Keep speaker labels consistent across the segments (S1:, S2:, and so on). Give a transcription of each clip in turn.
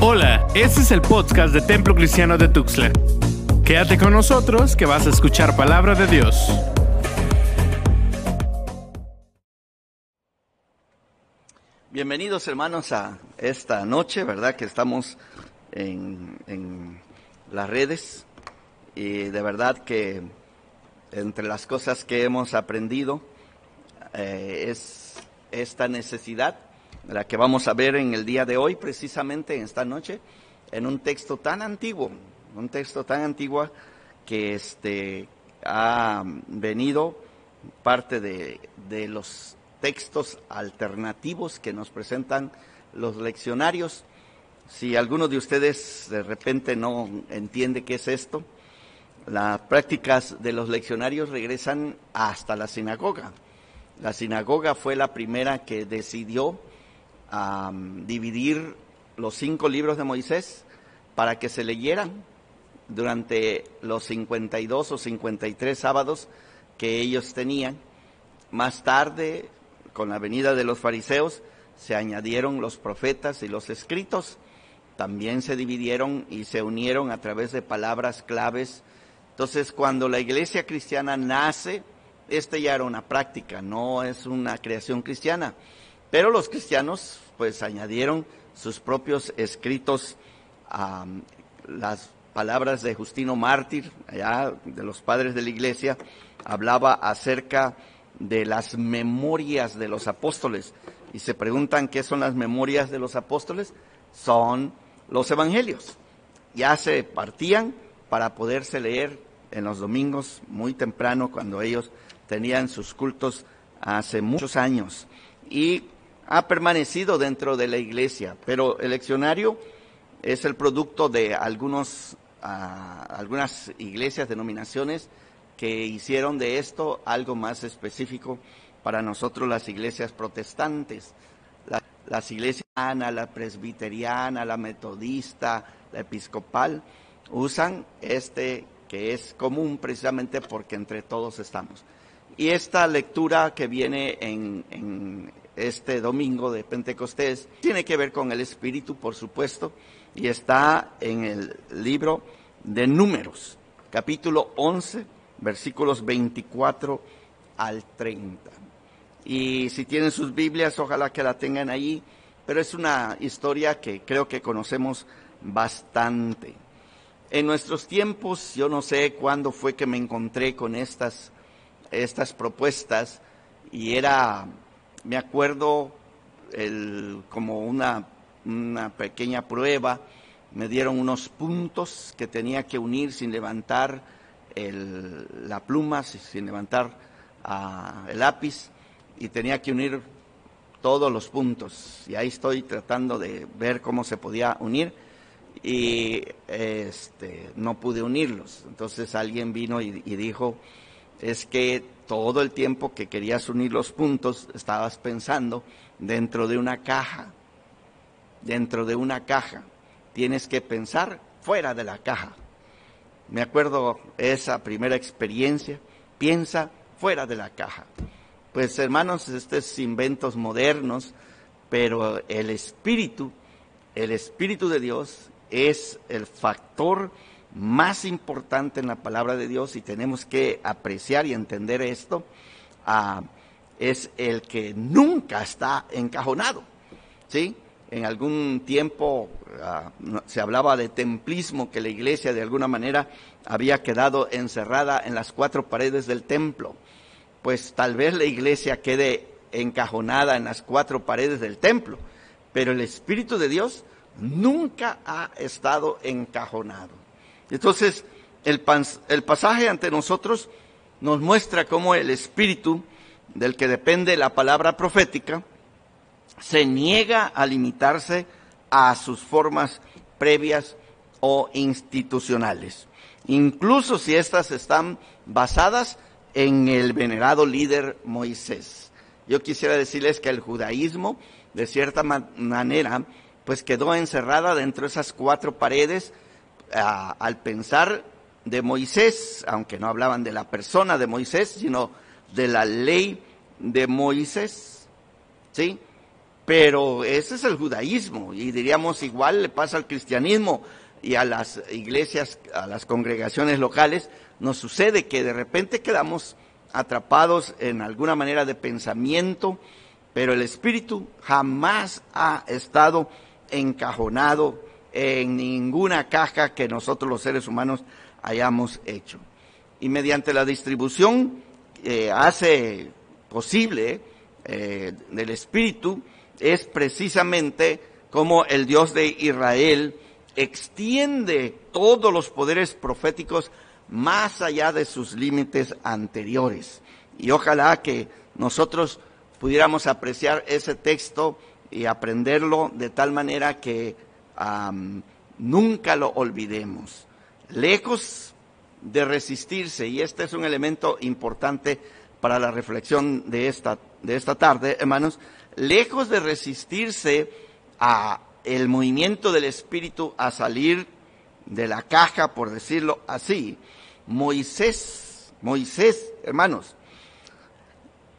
S1: Hola, este es el podcast de Templo Cristiano de Tuxtla. Quédate con nosotros que vas a escuchar palabra de Dios.
S2: Bienvenidos hermanos a esta noche, ¿verdad? Que estamos en, las redes y de verdad que entre las cosas que hemos aprendido eh, es esta necesidad, la que vamos a ver en el día de hoy, precisamente en esta noche, en un texto tan antiguo, un texto tan antiguo que este, ha venido parte de, de los textos alternativos que nos presentan los leccionarios. Si alguno de ustedes de repente no entiende qué es esto, las prácticas de los leccionarios regresan hasta la sinagoga. La sinagoga fue la primera que decidió dividir los cinco libros de Moisés para que se leyeran durante los 52 o 53 sábados que ellos tenían. Más tarde, con la venida de los fariseos, se añadieron los profetas y los escritos. También se dividieron y se unieron a través de palabras claves. Entonces, cuando la iglesia cristiana nace, esta ya era una práctica, no es una creación cristiana. Pero los cristianos pues añadieron sus propios escritos a las palabras de Justino Mártir, allá de los padres de la iglesia, hablaba acerca de las memorias de los apóstoles. Y se preguntan qué son las memorias de los apóstoles. Son los evangelios. Ya se partían para poderse leer en los domingos muy temprano cuando ellos tenían sus cultos hace muchos años y ha permanecido dentro de la iglesia, pero el leccionario es el producto de algunos, ah, algunas iglesias, denominaciones que hicieron de esto algo más específico para nosotros las iglesias protestantes. las iglesias, la presbiteriana, la metodista, la episcopal, usan este que es común precisamente porque entre todos estamos. Y esta lectura que viene en, este domingo de Pentecostés tiene que ver con el Espíritu, por supuesto, y está en el libro de Números, capítulo 11, versículos 24 al 30. Y si tienen sus Biblias, ojalá que la tengan ahí, pero es una historia que creo que conocemos bastante. En nuestros tiempos, yo no sé cuándo fue que me encontré con estas estas propuestas y era, me acuerdo, el, como una, una pequeña prueba, me dieron unos puntos que tenía que unir sin levantar el, la pluma, sin levantar ah, el lápiz, y tenía que unir todos los puntos. Y ahí estoy tratando de ver cómo se podía unir y este, no pude unirlos. Entonces alguien vino y, y dijo, es que todo el tiempo que querías unir los puntos estabas pensando dentro de una caja, dentro de una caja. Tienes que pensar fuera de la caja. Me acuerdo esa primera experiencia, piensa fuera de la caja. Pues hermanos, estos inventos modernos, pero el espíritu, el espíritu de Dios es el factor más importante en la palabra de Dios y tenemos que apreciar y entender esto, ah, es el que nunca está encajonado. ¿Sí? En algún tiempo ah, se hablaba de templismo, que la iglesia de alguna manera había quedado encerrada en las cuatro paredes del templo. Pues tal vez la iglesia quede encajonada en las cuatro paredes del templo, pero el Espíritu de Dios nunca ha estado encajonado. Entonces, el, el pasaje ante nosotros nos muestra cómo el espíritu del que depende la palabra profética se niega a limitarse a sus formas previas o institucionales, incluso si éstas están basadas en el venerado líder Moisés. Yo quisiera decirles que el judaísmo, de cierta manera, pues quedó encerrada dentro de esas cuatro paredes al pensar de Moisés, aunque no hablaban de la persona de Moisés, sino de la ley de Moisés, ¿sí? Pero ese es el judaísmo y diríamos igual le pasa al cristianismo y a las iglesias, a las congregaciones locales, nos sucede que de repente quedamos atrapados en alguna manera de pensamiento, pero el espíritu jamás ha estado encajonado en ninguna caja que nosotros los seres humanos hayamos hecho. Y mediante la distribución eh, hace posible eh, del espíritu es precisamente como el Dios de Israel extiende todos los poderes proféticos más allá de sus límites anteriores. Y ojalá que nosotros pudiéramos apreciar ese texto y aprenderlo de tal manera que nunca lo olvidemos. Lejos de resistirse, y este es un elemento importante para la reflexión de esta, de esta tarde, hermanos, lejos de resistirse a el movimiento del Espíritu a salir de la caja, por decirlo así, Moisés, Moisés, hermanos,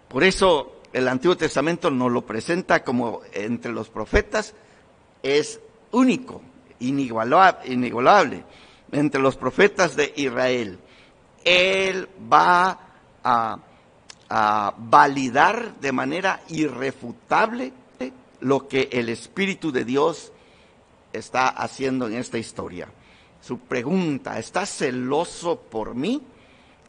S2: por eso el Antiguo Testamento nos lo presenta como entre los profetas, es único, inigualable, entre los profetas de Israel. Él va a, validar de manera irrefutable lo que el Espíritu de Dios está haciendo en esta historia. Su pregunta, ¿estás celoso por mí?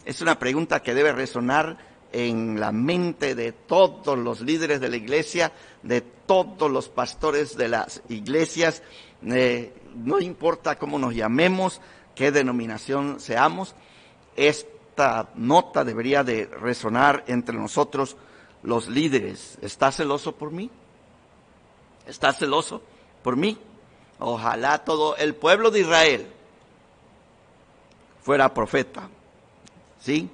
S2: Es una pregunta que debe resonar en la mente de todos los líderes de la iglesia, de todos los pastores de las iglesias, eh, no importa cómo nos llamemos, qué denominación seamos, esta nota debería de resonar entre nosotros los líderes. ¿Estás celoso por mí? ¿Estás celoso por mí? Ojalá todo el pueblo de Israel fuera profeta. ¿Sí?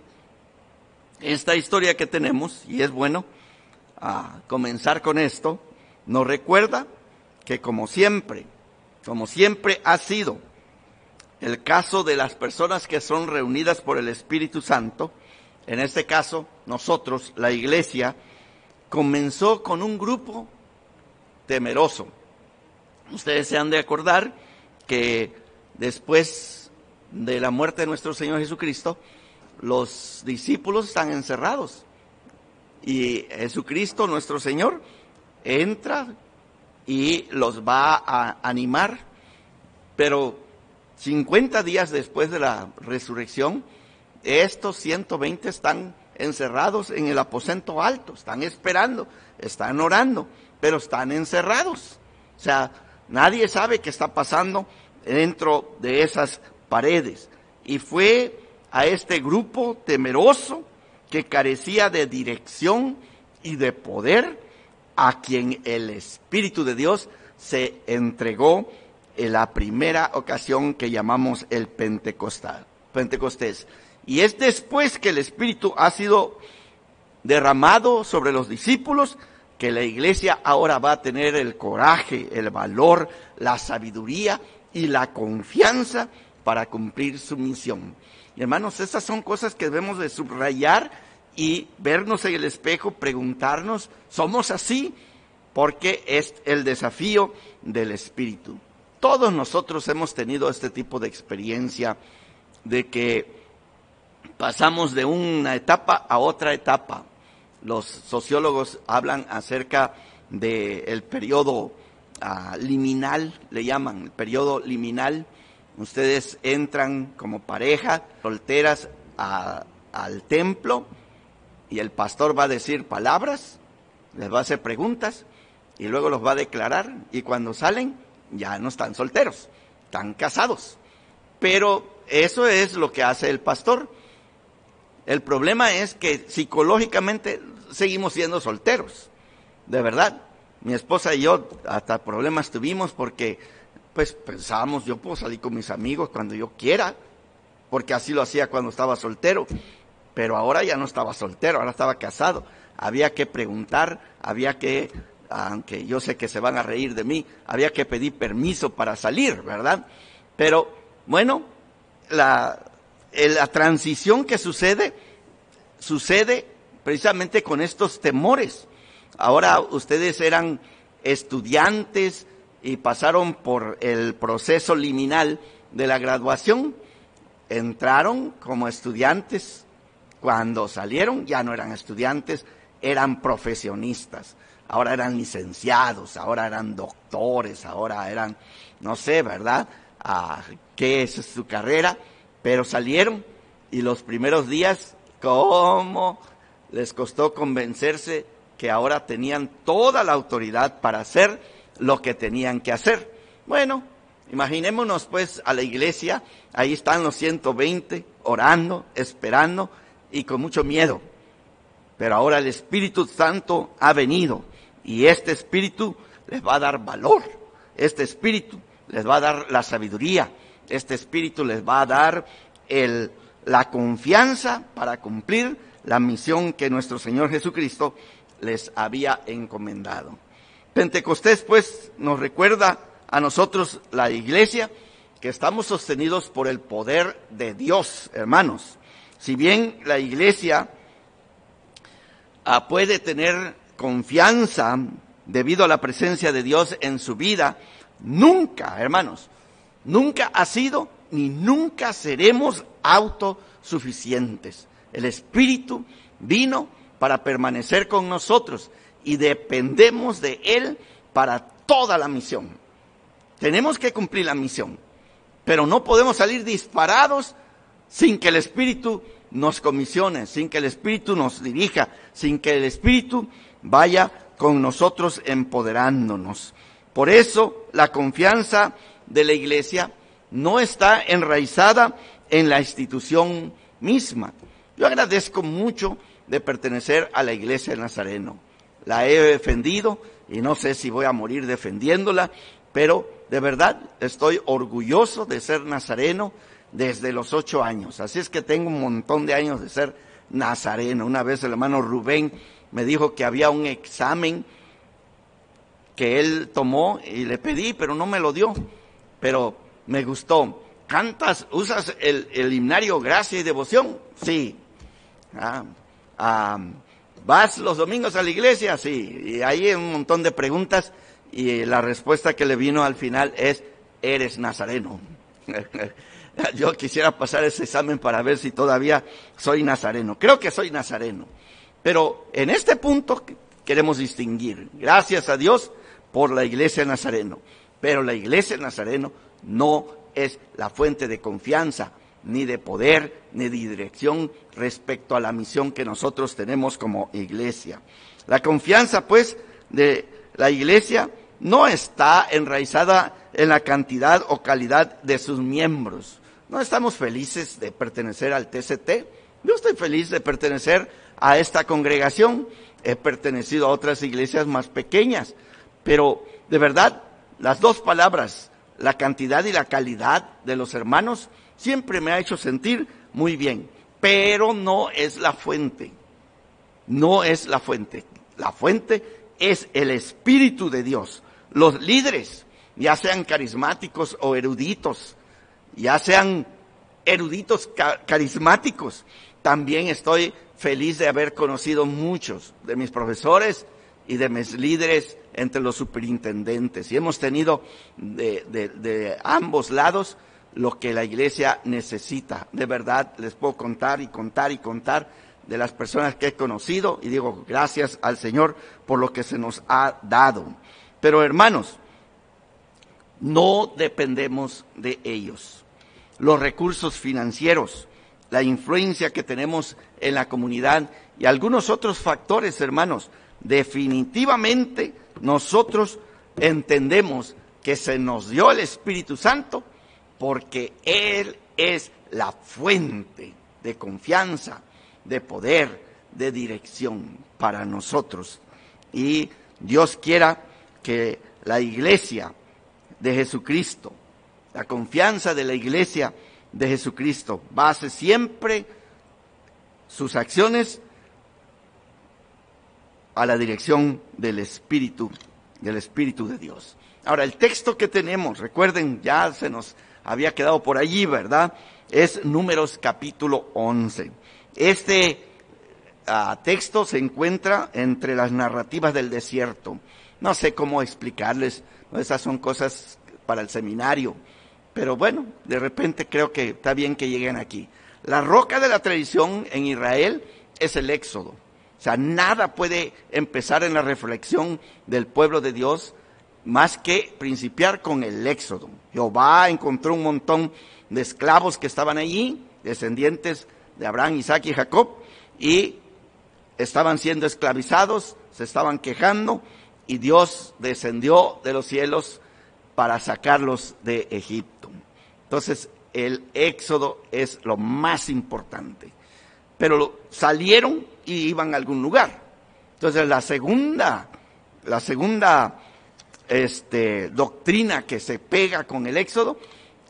S2: Esta historia que tenemos, y es bueno a comenzar con esto, nos recuerda que como siempre, como siempre ha sido el caso de las personas que son reunidas por el Espíritu Santo, en este caso nosotros, la iglesia, comenzó con un grupo temeroso. Ustedes se han de acordar que después de la muerte de nuestro Señor Jesucristo, los discípulos están encerrados. Y Jesucristo, nuestro Señor, entra y los va a animar. Pero 50 días después de la resurrección, estos 120 están encerrados en el aposento alto, están esperando, están orando, pero están encerrados. O sea, nadie sabe qué está pasando dentro de esas paredes. Y fue a este grupo temeroso que carecía de dirección y de poder, a quien el Espíritu de Dios se entregó en la primera ocasión que llamamos el Pentecostal, Pentecostés. Y es después que el Espíritu ha sido derramado sobre los discípulos que la iglesia ahora va a tener el coraje, el valor, la sabiduría y la confianza para cumplir su misión. Hermanos, esas son cosas que debemos de subrayar y vernos en el espejo, preguntarnos, ¿somos así? Porque es el desafío del Espíritu. Todos nosotros hemos tenido este tipo de experiencia de que pasamos de una etapa a otra etapa. Los sociólogos hablan acerca del periodo ah, liminal, le llaman, el periodo liminal, Ustedes entran como pareja, solteras, al templo y el pastor va a decir palabras, les va a hacer preguntas y luego los va a declarar y cuando salen ya no están solteros, están casados. Pero eso es lo que hace el pastor. El problema es que psicológicamente seguimos siendo solteros, de verdad. Mi esposa y yo hasta problemas tuvimos porque pues pensábamos, yo puedo salir con mis amigos cuando yo quiera, porque así lo hacía cuando estaba soltero, pero ahora ya no estaba soltero, ahora estaba casado. Había que preguntar, había que, aunque yo sé que se van a reír de mí, había que pedir permiso para salir, ¿verdad? Pero bueno, la, la transición que sucede, sucede precisamente con estos temores. Ahora ustedes eran estudiantes y pasaron por el proceso liminal de la graduación, entraron como estudiantes, cuando salieron ya no eran estudiantes, eran profesionistas, ahora eran licenciados, ahora eran doctores, ahora eran, no sé, ¿verdad? Ah, ¿Qué es su carrera? Pero salieron y los primeros días, ¿cómo les costó convencerse que ahora tenían toda la autoridad para hacer lo que tenían que hacer? Bueno, imaginémonos pues a la iglesia, ahí están los 120 orando, esperando y con mucho miedo. Pero ahora el Espíritu Santo ha venido y este Espíritu les va a dar valor. Este Espíritu les va a dar la sabiduría. Este Espíritu les va a dar la confianza para cumplir la misión que nuestro Señor Jesucristo les había encomendado. Pentecostés, pues, nos recuerda a nosotros, la iglesia, que estamos sostenidos por el poder de Dios, hermanos. Si bien la iglesia ah, puede tener confianza debido a la presencia de Dios en su vida, nunca, hermanos, nunca ha sido ni nunca seremos autosuficientes. El Espíritu vino para permanecer con nosotros y dependemos de Él para toda la misión. Tenemos que cumplir la misión, pero no podemos salir disparados sin que el Espíritu nos comisione, sin que el Espíritu nos dirija, sin que el Espíritu vaya con nosotros empoderándonos. Por eso la confianza de la iglesia no está enraizada en la institución misma. Yo agradezco mucho de pertenecer a la iglesia de Nazareno. La he defendido y no sé si voy a morir defendiéndola, pero de verdad estoy orgulloso de ser nazareno desde los ocho años. Así es que tengo un montón de años de ser nazareno. Una vez el hermano Rubén me dijo que había un examen que él tomó y le pedí, pero no me lo dio. Pero me gustó. ¿Cantas, usas el, el himnario Gracia y Devoción? Sí. Ah, ah, ¿Vas los domingos a la iglesia? Sí. Y hay un montón de preguntas y la respuesta que le vino al final es, eres nazareno. Yo quisiera pasar ese examen para ver si todavía soy nazareno. Creo que soy nazareno. Pero en este punto queremos distinguir. Gracias a Dios por la iglesia nazareno. Pero la iglesia nazareno no es la fuente de confianza, ni de poder, ni de dirección respecto a la misión que nosotros tenemos como iglesia. La confianza, pues, de la iglesia no está enraizada en la cantidad o calidad de sus miembros. No estamos felices de pertenecer al TCT. Yo estoy feliz de pertenecer a esta congregación. He pertenecido a otras iglesias más pequeñas. Pero, de verdad, las dos palabras, la cantidad y la calidad de los hermanos siempre me ha hecho sentir muy bien, pero no es la fuente, no es la fuente. La fuente es el Espíritu de Dios. Los líderes, ya sean carismáticos o eruditos, ya sean eruditos carismáticos, también estoy feliz de haber conocido muchos de mis profesores y de mis líderes entre los superintendentes. Y hemos tenido de, ambos lados lo que la iglesia necesita. De verdad, les puedo contar y contar y contar de las personas que he conocido y digo gracias al Señor por lo que se nos ha dado. Pero hermanos, no dependemos de ellos. Los recursos financieros, la influencia que tenemos en la comunidad y algunos otros factores, hermanos, definitivamente nosotros entendemos que se nos dio el Espíritu Santo porque Él es la fuente de confianza, de poder, de dirección para nosotros. Y Dios quiera que la iglesia de Jesucristo, la confianza de la iglesia de Jesucristo, base siempre sus acciones a la dirección del Espíritu, del Espíritu de Dios. Ahora, el texto que tenemos, recuerden, ya se nos había quedado por allí, ¿verdad? Es Números capítulo 11. Este ah, texto se encuentra entre las narrativas del desierto. No sé cómo explicarles, esas son cosas para el seminario, pero bueno, de repente creo que está bien que lleguen aquí. La roca de la tradición en Israel es el éxodo. O sea, nada puede empezar en la reflexión del pueblo de Dios más que principiar con el éxodo. Jehová encontró un montón de esclavos que estaban allí, descendientes de Abraham, Isaac y Jacob, y estaban siendo esclavizados, se estaban quejando, y Dios descendió de los cielos para sacarlos de Egipto. Entonces, el éxodo es lo más importante. Pero salieron y iban a algún lugar. Entonces, la segunda, la segunda este, doctrina que se pega con el éxodo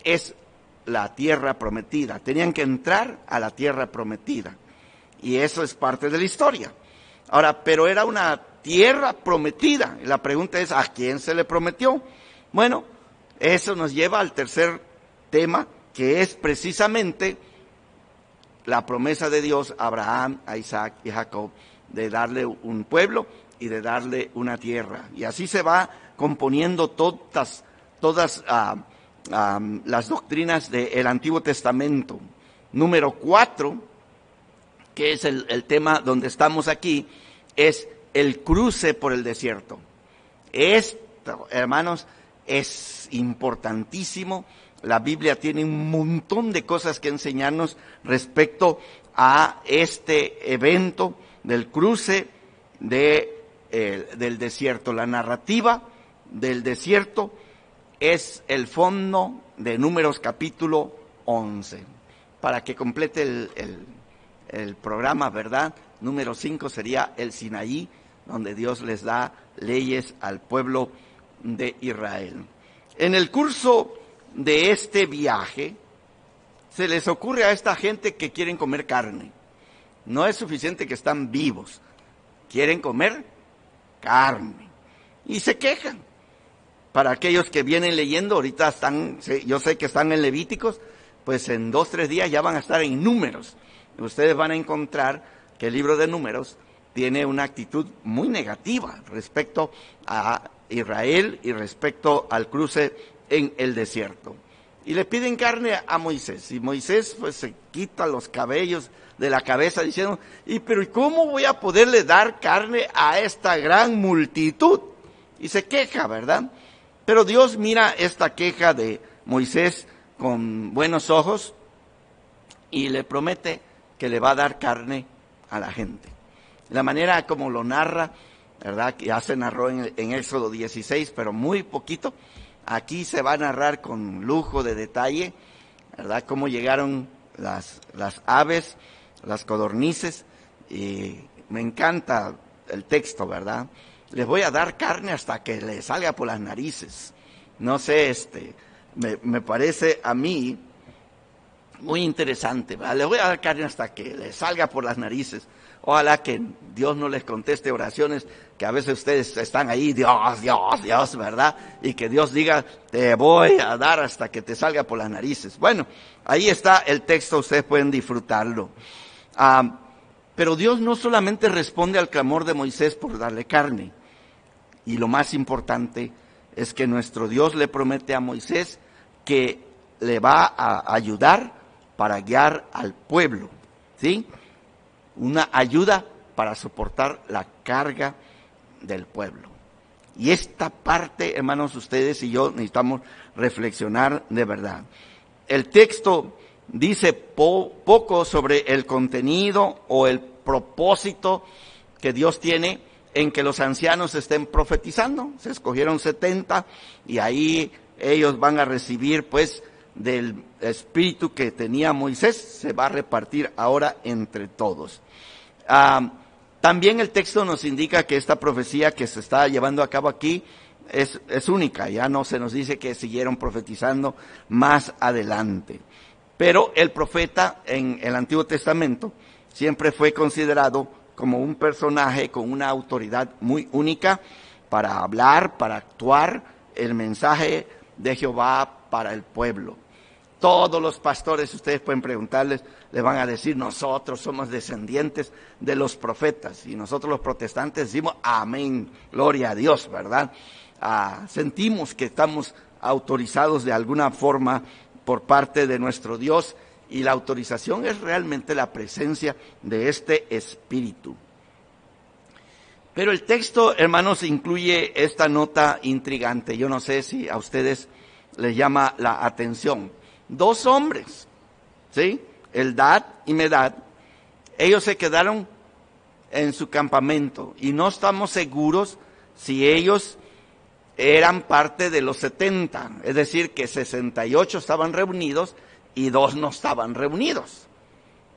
S2: es la tierra prometida. Tenían que entrar a la tierra prometida. Y eso es parte de la historia. Ahora, pero era una tierra prometida. la pregunta es, ¿a quién se le prometió? Bueno, eso nos lleva al tercer tema, que es precisamente la promesa de Dios a Abraham, a Isaac y a Jacob de darle un pueblo y de darle una tierra. Y así se va componiendo todas, todas ah, ah, las doctrinas del Antiguo Testamento. Número cuatro, que es el, tema donde estamos aquí, es el cruce por el desierto. Esto, hermanos, es importantísimo. La Biblia tiene un montón de cosas que enseñarnos respecto a este evento del cruce de, eh, del desierto. La narrativa del desierto es el fondo de Números capítulo 11. Para que complete el, el programa, ¿verdad? Número 5 sería el Sinaí, donde Dios les da leyes al pueblo de Israel. En el curso de este viaje, se les ocurre a esta gente que quieren comer carne. No es suficiente que están vivos, quieren comer carne. Y se quejan. Para aquellos que vienen leyendo, ahorita están, yo sé que están en Levíticos, pues en dos, tres días ya van a estar en números. Ustedes van a encontrar que el libro de números tiene una actitud muy negativa respecto a Israel y respecto al cruce en el desierto. Y le piden carne a Moisés. Y Moisés pues se quita los cabellos de la cabeza diciendo, y pero ¿cómo voy a poderle dar carne a esta gran multitud? Y se queja, ¿verdad? Pero Dios mira esta queja de Moisés con buenos ojos y le promete que le va a dar carne a la gente. La manera como lo narra, ¿verdad? Que ya se narró en, en Éxodo 16, pero muy poquito. Aquí se va a narrar con lujo de detalle, ¿verdad? Cómo llegaron las, las aves, las codornices, y me encanta el texto, ¿verdad? Les voy a dar carne hasta que le salga por las narices. No sé, este, me, me parece a mí muy interesante, ¿verdad? Les voy a dar carne hasta que le salga por las narices. Ojalá que Dios no les conteste oraciones que a veces ustedes están ahí, Dios, Dios, Dios, ¿verdad? Y que Dios diga, te voy a dar hasta que te salga por las narices. Bueno, ahí está el texto, ustedes pueden disfrutarlo. Ah, pero Dios no solamente responde al clamor de Moisés por darle carne, y lo más importante es que nuestro Dios le promete a Moisés que le va a ayudar para guiar al pueblo, ¿sí? una ayuda para soportar la carga del pueblo. Y esta parte, hermanos, ustedes y yo necesitamos reflexionar de verdad. El texto dice poco sobre el contenido o el propósito que Dios tiene en que los ancianos estén profetizando. Se escogieron 70 y ahí ellos van a recibir pues del espíritu que tenía Moisés, se va a repartir ahora entre todos. Ah, también el texto nos indica que esta profecía que se está llevando a cabo aquí es, es única, ya no se nos dice que siguieron profetizando más adelante. Pero el profeta en el Antiguo Testamento siempre fue considerado como un personaje con una autoridad muy única para hablar, para actuar el mensaje de Jehová para el pueblo. Todos los pastores, ustedes pueden preguntarles, les van a decir, nosotros somos descendientes de los profetas. Y nosotros los protestantes decimos, amén, gloria a Dios, ¿verdad? Ah, sentimos que estamos autorizados de alguna forma por parte de nuestro Dios y la autorización es realmente la presencia de este Espíritu. Pero el texto, hermanos, incluye esta nota intrigante. Yo no sé si a ustedes les llama la atención dos hombres, ¿sí? Eldad y Medad, ellos se quedaron en su campamento y no estamos seguros si ellos eran parte de los 70, es decir, que 68 estaban reunidos y dos no estaban reunidos.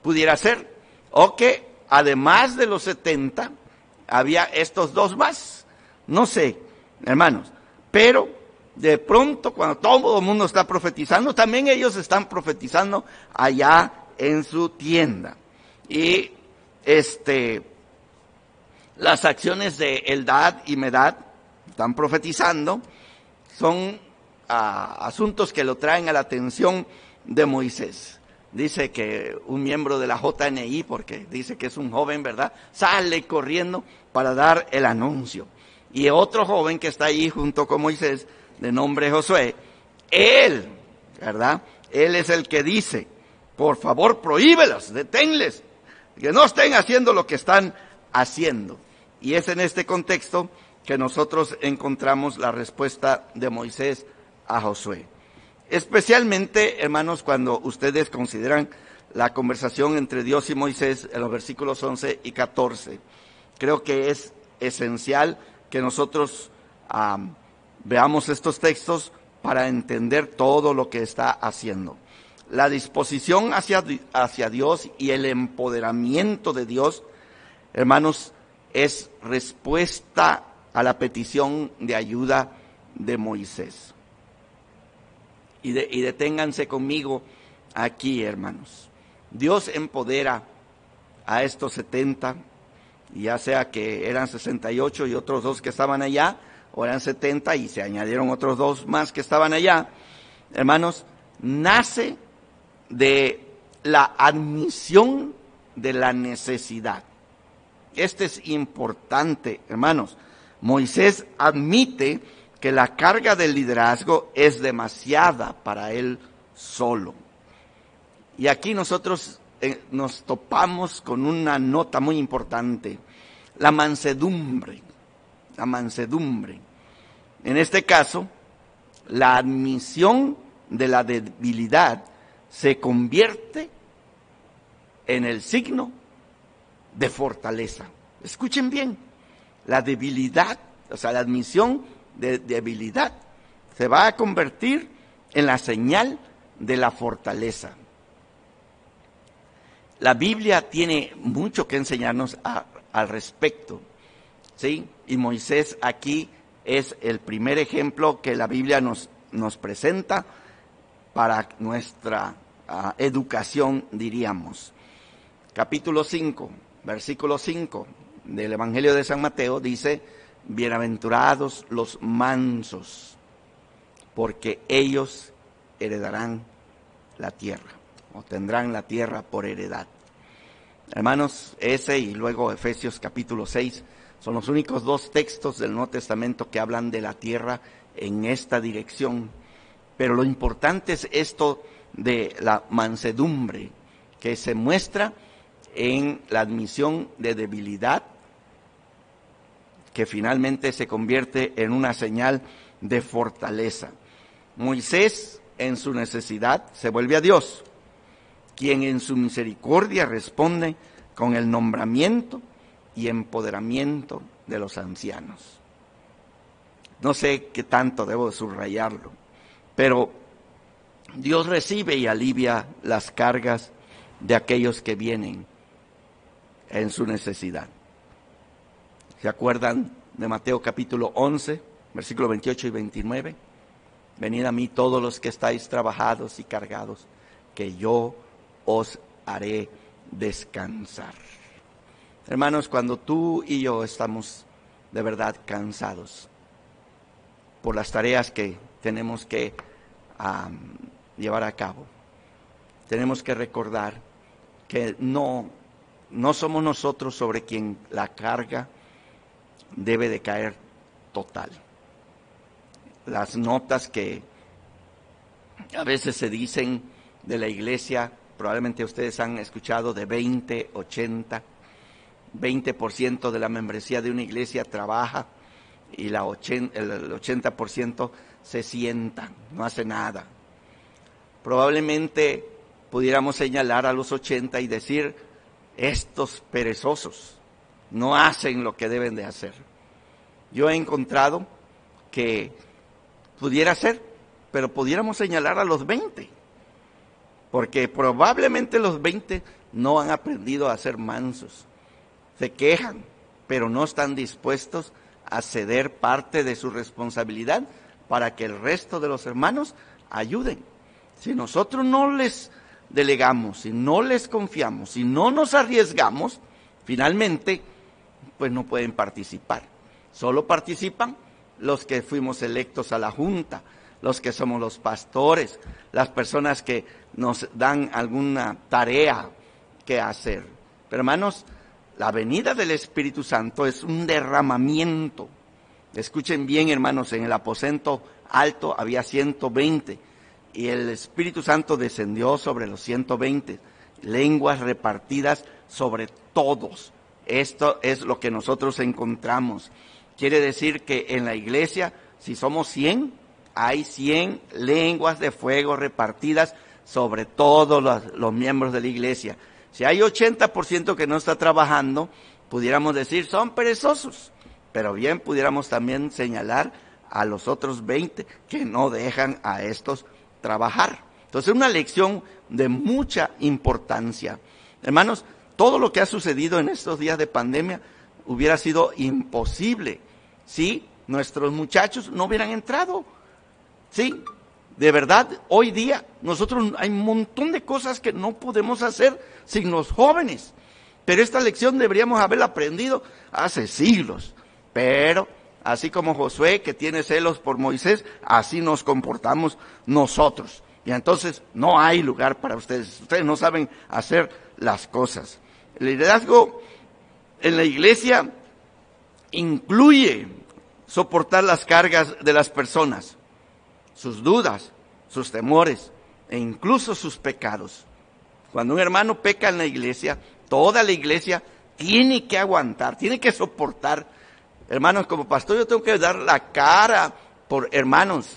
S2: Pudiera ser. O que además de los 70 había estos dos más. No sé, hermanos. Pero de pronto cuando todo el mundo está profetizando, también ellos están profetizando allá en su tienda. Y este, las acciones de Eldad y Medad están profetizando, son ah, asuntos que lo traen a la atención de Moisés. Dice que un miembro de la JNI, porque dice que es un joven, ¿verdad? Sale corriendo para dar el anuncio. Y otro joven que está ahí junto con Moisés de nombre Josué, él, ¿verdad? Él es el que dice, por favor, prohíbelos, deténles, que no estén haciendo lo que están haciendo. Y es en este contexto que nosotros encontramos la respuesta de Moisés a Josué. Especialmente, hermanos, cuando ustedes consideran la conversación entre Dios y Moisés en los versículos 11 y 14. Creo que es esencial que nosotros Veamos estos textos para entender todo lo que está haciendo. La disposición hacia, hacia Dios y el empoderamiento de Dios, hermanos, es respuesta a la petición de ayuda de Moisés. Y, y deténganse conmigo aquí, hermanos. Dios empodera a estos 70, ya sea que eran 68 y otros dos que estaban allá, o eran 70 y se añadieron otros dos más que estaban allá, hermanos, nace de la admisión de la necesidad. Este es importante, hermanos. Moisés admite que la carga del liderazgo es demasiada para él solo. Y aquí nosotros eh, nos topamos con una nota muy importante, la mansedumbre la mansedumbre. En este caso, la admisión de la debilidad se convierte en el signo de fortaleza. Escuchen bien, la debilidad, o sea, la admisión de debilidad se va a convertir en la señal de la fortaleza. La Biblia tiene mucho que enseñarnos al respecto. ¿sí? Y Moisés aquí es el primer ejemplo que la Biblia nos, nos presenta para nuestra ah, educación, diríamos. Capítulo 5, versículo 5 del Evangelio de San Mateo dice, bienaventurados los mansos, porque ellos heredarán la tierra, o tendrán la tierra por heredad. Hermanos, ese y luego Efesios capítulo 6 son los únicos dos textos del Nuevo Testamento que hablan de la tierra en esta dirección. Pero lo importante es esto de la mansedumbre, que se muestra en la admisión de debilidad, que finalmente se convierte en una señal de fortaleza. Moisés, en su necesidad, se vuelve a Dios, quien en su misericordia responde con el nombramiento y empoderamiento de los ancianos. No sé qué tanto debo subrayarlo, pero Dios recibe y alivia las cargas de aquellos que vienen en su necesidad. ¿Se acuerdan de Mateo capítulo 11, versículo 28 y 29? Venid a mí todos los que estáis trabajados y cargados, que yo os haré descansar. Hermanos, cuando tú y yo estamos de verdad cansados por las tareas que tenemos que llevar a cabo. Tenemos que recordar que no, no somos nosotros sobre quien la carga debe de caer total. Las notas que a veces se dicen de la iglesia, probablemente ustedes han escuchado de 20, 80, 20% de la membresía de una iglesia trabaja y la el 80% se sienta, no hace nada. Probablemente pudiéramos señalar a los 80 y decir, estos perezosos no hacen lo que deben de hacer. Yo he encontrado que pudiera ser, pero pudiéramos señalar a los 20, porque probablemente los 20 no han aprendido a ser mansos, se quejan, pero no están dispuestos a ceder parte de su responsabilidad para que el resto de los hermanos ayuden. Si nosotros no les delegamos, si no les confiamos, si no nos arriesgamos, finalmente, pues no pueden participar. Solo participan los que fuimos electos a la Junta, los que somos los pastores, las personas que nos dan alguna tarea que hacer. Pero hermanos, la venida del Espíritu Santo es un derramamiento. Escuchen bien, hermanos, en el aposento alto había 120 y el Espíritu Santo descendió sobre los 120, lenguas repartidas sobre todos. Esto es lo que nosotros encontramos. Quiere decir que en la iglesia, si somos 100, hay 100 lenguas de fuego repartidas sobre todos los, miembros de la iglesia. Si hay 80% que no está trabajando, pudiéramos decir son perezosos, pero bien pudiéramos también señalar a los otros 20 que no dejan a estos trabajar. Entonces, una lección de mucha importancia. Hermanos, todo lo que ha sucedido en estos días de pandemia hubiera sido imposible si nuestros muchachos no hubieran entrado. Sí, de verdad, hoy día nosotros hay un montón de cosas que no podemos hacer sin los jóvenes. Pero esta lección deberíamos haberla aprendido hace siglos. Pero así como Josué que tiene celos por Moisés, así nos comportamos nosotros. Y entonces no hay lugar para ustedes. Ustedes no saben hacer las cosas. El liderazgo en la iglesia incluye soportar las cargas de las personas, sus dudas, sus temores e incluso sus pecados. Cuando un hermano peca en la iglesia, toda la iglesia tiene que aguantar, tiene que soportar Hermanos, como pastor yo tengo que dar la cara por hermanos.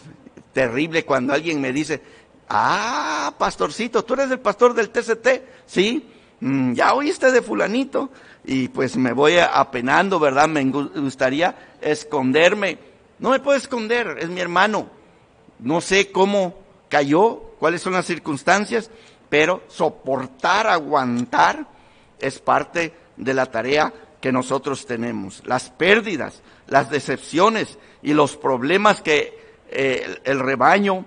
S2: Terrible cuando alguien me dice, ah, pastorcito, tú eres el pastor del TCT, sí, mm, ya oíste de fulanito. Y pues me voy apenando, ¿verdad? Me gustaría esconderme. No me puedo esconder, es mi hermano. No sé cómo cayó, cuáles son las circunstancias, pero soportar, aguantar es parte de la tarea que nosotros tenemos, las pérdidas, las decepciones y los problemas que eh, el rebaño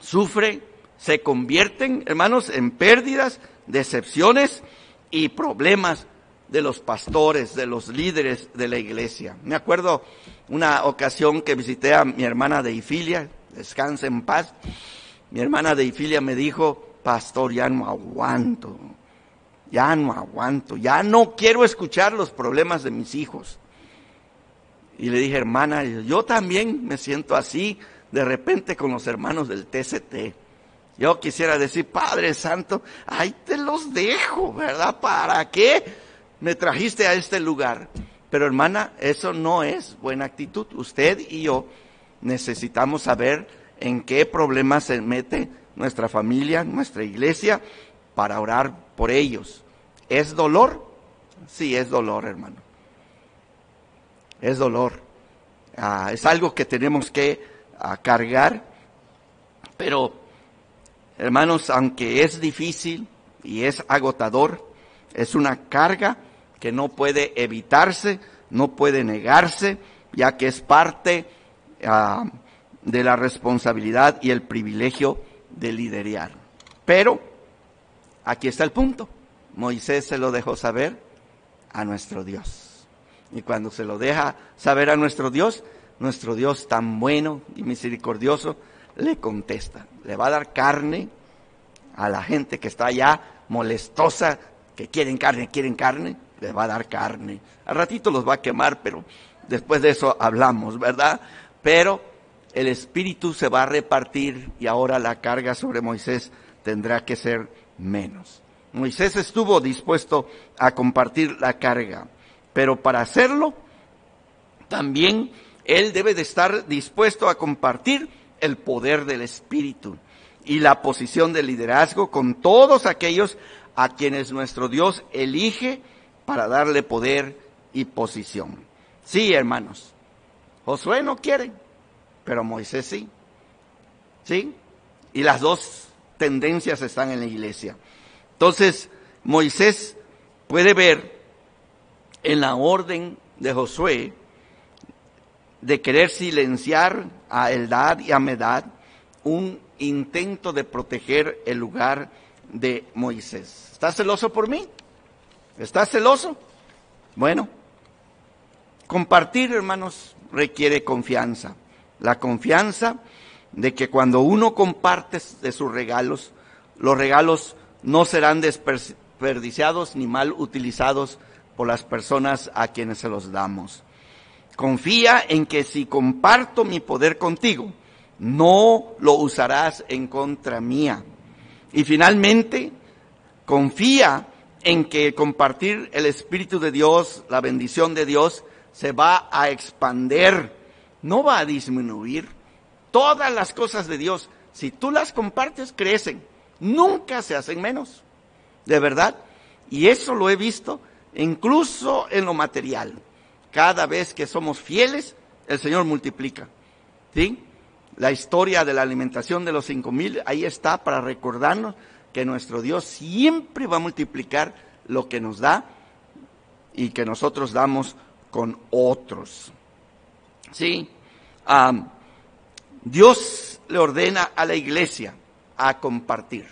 S2: sufre, se convierten, hermanos, en pérdidas, decepciones y problemas de los pastores, de los líderes de la iglesia. Me acuerdo una ocasión que visité a mi hermana de Ifilia, descanse en paz. Mi hermana de Ifilia me dijo, pastor, ya no aguanto ya no aguanto, ya no quiero escuchar los problemas de mis hijos. Y le dije, hermana, yo también me siento así de repente con los hermanos del TCT. Yo quisiera decir, Padre Santo, ahí te los dejo, ¿verdad? ¿Para qué me trajiste a este lugar? Pero hermana, eso no es buena actitud. Usted y yo necesitamos saber en qué problemas se mete nuestra familia, nuestra iglesia, para orar por ellos. ¿Es dolor? Sí, es dolor, hermano. Es dolor. Ah, es algo que tenemos que ah, cargar. Pero, hermanos, aunque es difícil y es agotador, es una carga que no puede evitarse, no puede negarse, ya que es parte ah, de la responsabilidad y el privilegio de liderar. Pero, aquí está el punto. Moisés se lo dejó saber a nuestro Dios. Y cuando se lo deja saber a nuestro Dios, nuestro Dios tan bueno y misericordioso, le contesta. Le va a dar carne a la gente que está allá molestosa, que quieren carne, quieren carne, les va a dar carne. Al ratito los va a quemar, pero después de eso hablamos, ¿verdad? Pero el Espíritu se va a repartir y ahora la carga sobre Moisés tendrá que ser menos. Moisés estuvo dispuesto a compartir la carga, pero para hacerlo, también él debe de estar dispuesto a compartir el poder del Espíritu y la posición de liderazgo con todos aquellos a quienes nuestro Dios elige para darle poder y posición. Sí, hermanos, Josué no quiere, pero Moisés sí. ¿Sí? Y las dos tendencias están en la iglesia. Entonces, Moisés puede ver en la orden de Josué de querer silenciar a Eldad y a Medad un intento de proteger el lugar de Moisés. ¿Estás celoso por mí? ¿Estás celoso? Bueno, compartir, hermanos, requiere confianza. La confianza de que cuando uno comparte de sus regalos, los regalos no serán desperdiciados ni mal utilizados por las personas a quienes se los damos. Confía en que si comparto mi poder contigo, no lo usarás en contra mía. Y finalmente, confía en que compartir el Espíritu de Dios, la bendición de Dios, se va a expander, no va a disminuir. Todas las cosas de Dios, si tú las compartes, crecen, nunca se hacen menos, de verdad. Y eso lo he visto incluso en lo material cada vez que somos fieles, el Señor multiplica. ¿Sí? La historia de la alimentación de los cinco mil, ahí está para recordarnos que nuestro Dios siempre va a multiplicar lo que nos da y que nosotros damos con otros. ¿Sí? Dios le ordena a la iglesia a compartir.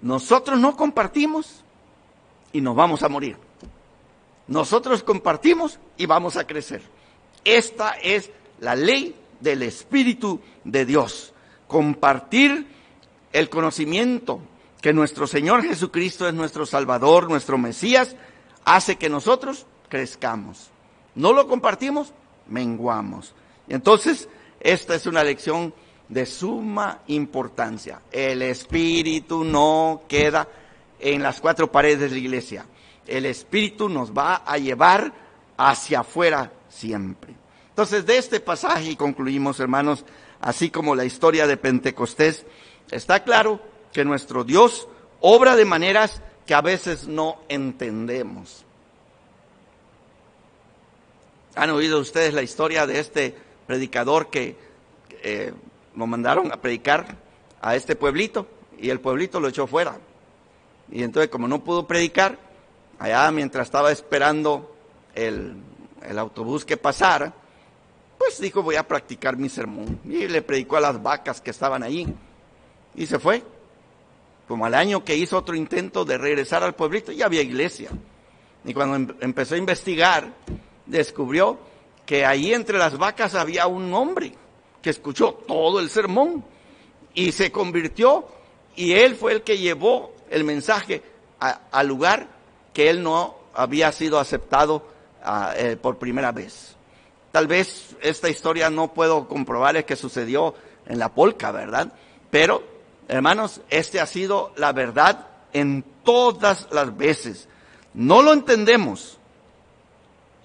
S2: Nosotros no compartimos y nos vamos a morir. Nosotros compartimos y vamos a crecer. Esta es la ley del Espíritu de Dios. Compartir el conocimiento que nuestro Señor Jesucristo es nuestro Salvador, nuestro Mesías, hace que nosotros crezcamos. No lo compartimos, menguamos. Entonces, esta es una lección de suma importancia. El Espíritu no queda en las cuatro paredes de la iglesia el Espíritu nos va a llevar hacia afuera siempre. Entonces, de este pasaje, concluimos, hermanos, así como la historia de Pentecostés, está claro que nuestro Dios obra de maneras que a veces no entendemos. ¿Han oído ustedes la historia de este predicador que eh, lo mandaron a predicar a este pueblito y el pueblito lo echó fuera? Y entonces, como no pudo predicar, allá mientras estaba esperando el, autobús que pasara, pues dijo voy a practicar mi sermón. Y le predicó a las vacas que estaban allí. Y se fue. Como al año que hizo otro intento de regresar al pueblito, ya había iglesia. Y cuando em, empezó a investigar, descubrió que ahí entre las vacas había un hombre que escuchó todo el sermón y se convirtió y él fue el que llevó el mensaje al lugar que él no había sido aceptado ah, eh, por primera vez. Tal vez esta historia no puedo comprobar que sucedió en la polca, ¿verdad? Pero, hermanos, este ha sido la verdad en todas las veces. No lo entendemos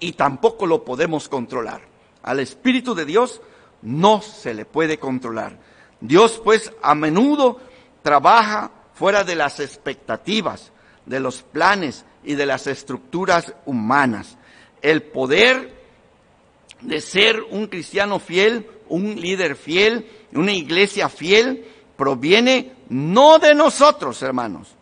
S2: y tampoco lo podemos controlar. Al Espíritu de Dios no se le puede controlar. Dios pues a menudo trabaja fuera de las expectativas, de los planes y de las estructuras humanas. El poder de ser un cristiano fiel, un líder fiel, una iglesia fiel, proviene no de nosotros, hermanos,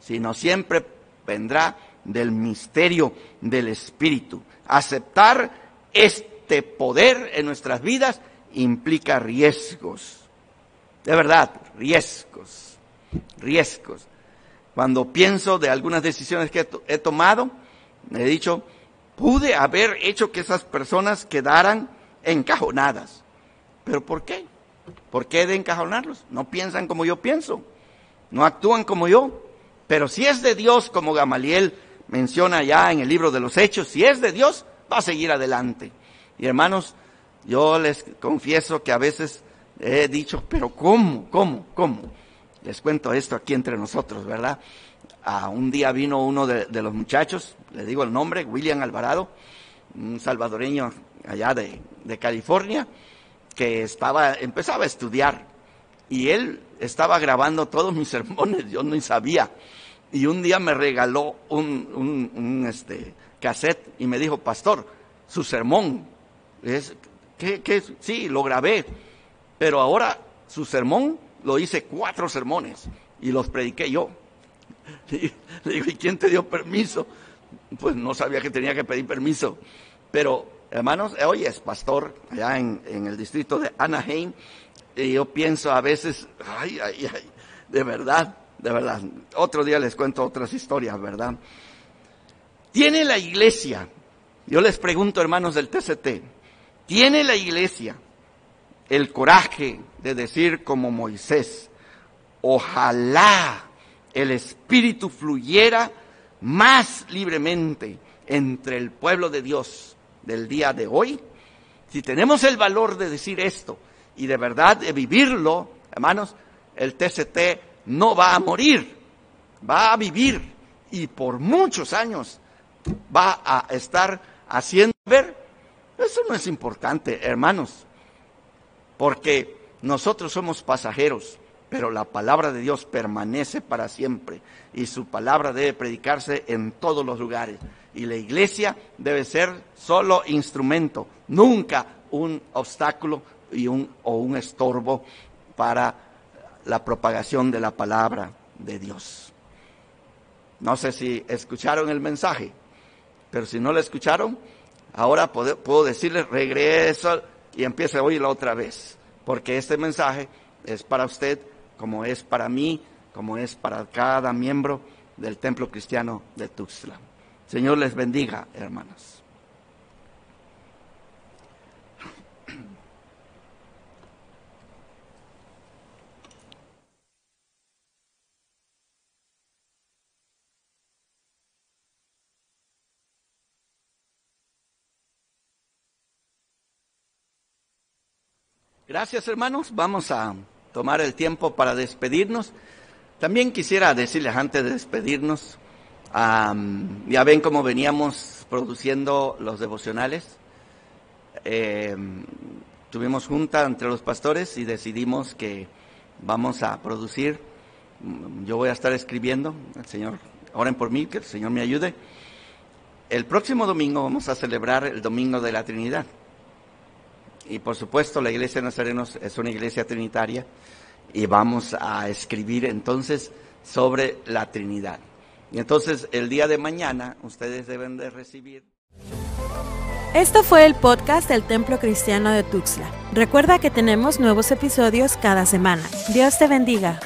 S2: sino siempre vendrá del misterio del Espíritu. Aceptar este poder en nuestras vidas implica riesgos. De verdad, riesgos, riesgos. Cuando pienso de algunas decisiones que he, tomado, he dicho, pude haber hecho que esas personas quedaran encajonadas. ¿Pero por qué? ¿Por qué de encajonarlos? No piensan como yo pienso, no actúan como yo. Pero si es de Dios, como Gamaliel menciona ya en el libro de los Hechos, si es de Dios, va a seguir adelante. Y hermanos, yo les confieso que a veces he dicho, pero ¿cómo? ¿Cómo? ¿Cómo? Les cuento esto aquí entre nosotros, ¿verdad? A un día vino uno de, los muchachos, le digo el nombre, William Alvarado, un salvadoreño allá de, California, que estaba, empezaba a estudiar y él estaba grabando todos mis sermones, yo no sabía. Y un día me regaló un, un, un este, cassette y me dijo, pastor, su sermón, es, ¿qué, qué? sí, lo grabé, pero ahora su sermón lo hice cuatro sermones y los prediqué yo. Le digo, ¿y quién te dio permiso? Pues no sabía que tenía que pedir permiso. Pero, hermanos, hoy es pastor allá en, en el distrito de Anaheim y yo pienso a veces, ay, ay, ay, de verdad, de verdad. Otro día les cuento otras historias, ¿verdad? ¿Tiene la iglesia, yo les pregunto hermanos del TCT, ¿tiene la iglesia el coraje de decir como Moisés, ojalá el Espíritu fluyera más libremente entre el pueblo de Dios del día de hoy? Si tenemos el valor de decir esto y de verdad de vivirlo, hermanos, el TCT no va a morir, va a vivir y por muchos años va a estar haciendo ver. Eso no es importante, hermanos porque nosotros somos pasajeros, pero la palabra de Dios permanece para siempre y su palabra debe predicarse en todos los lugares. Y la iglesia debe ser solo instrumento, nunca un obstáculo y un, o un estorbo para la propagación de la palabra de Dios. No sé si escucharon el mensaje, pero si no lo escucharon, ahora puedo, puedo decirles, regreso y empiece a oírlo otra vez, porque este mensaje es para usted como es para mí, como es para cada miembro del templo cristiano de Tuxtla. Señor les bendiga, hermanos. Gracias hermanos, vamos a tomar el tiempo para despedirnos. También quisiera decirles antes de despedirnos, ya ven cómo veníamos produciendo los devocionales. Eh, tuvimos junta entre los pastores y decidimos que vamos a producir, yo voy a estar escribiendo, el Señor, oren por mí, que el Señor me ayude. El próximo domingo vamos a celebrar el Domingo de la Trinidad. Y por supuesto la iglesia de Nazarenos es una iglesia trinitaria y vamos a escribir entonces sobre la Trinidad. Y entonces el día de mañana ustedes deben de recibir.
S3: Esto fue el podcast del Templo Cristiano de Tuxtla. Recuerda que tenemos nuevos episodios cada semana. Dios te bendiga.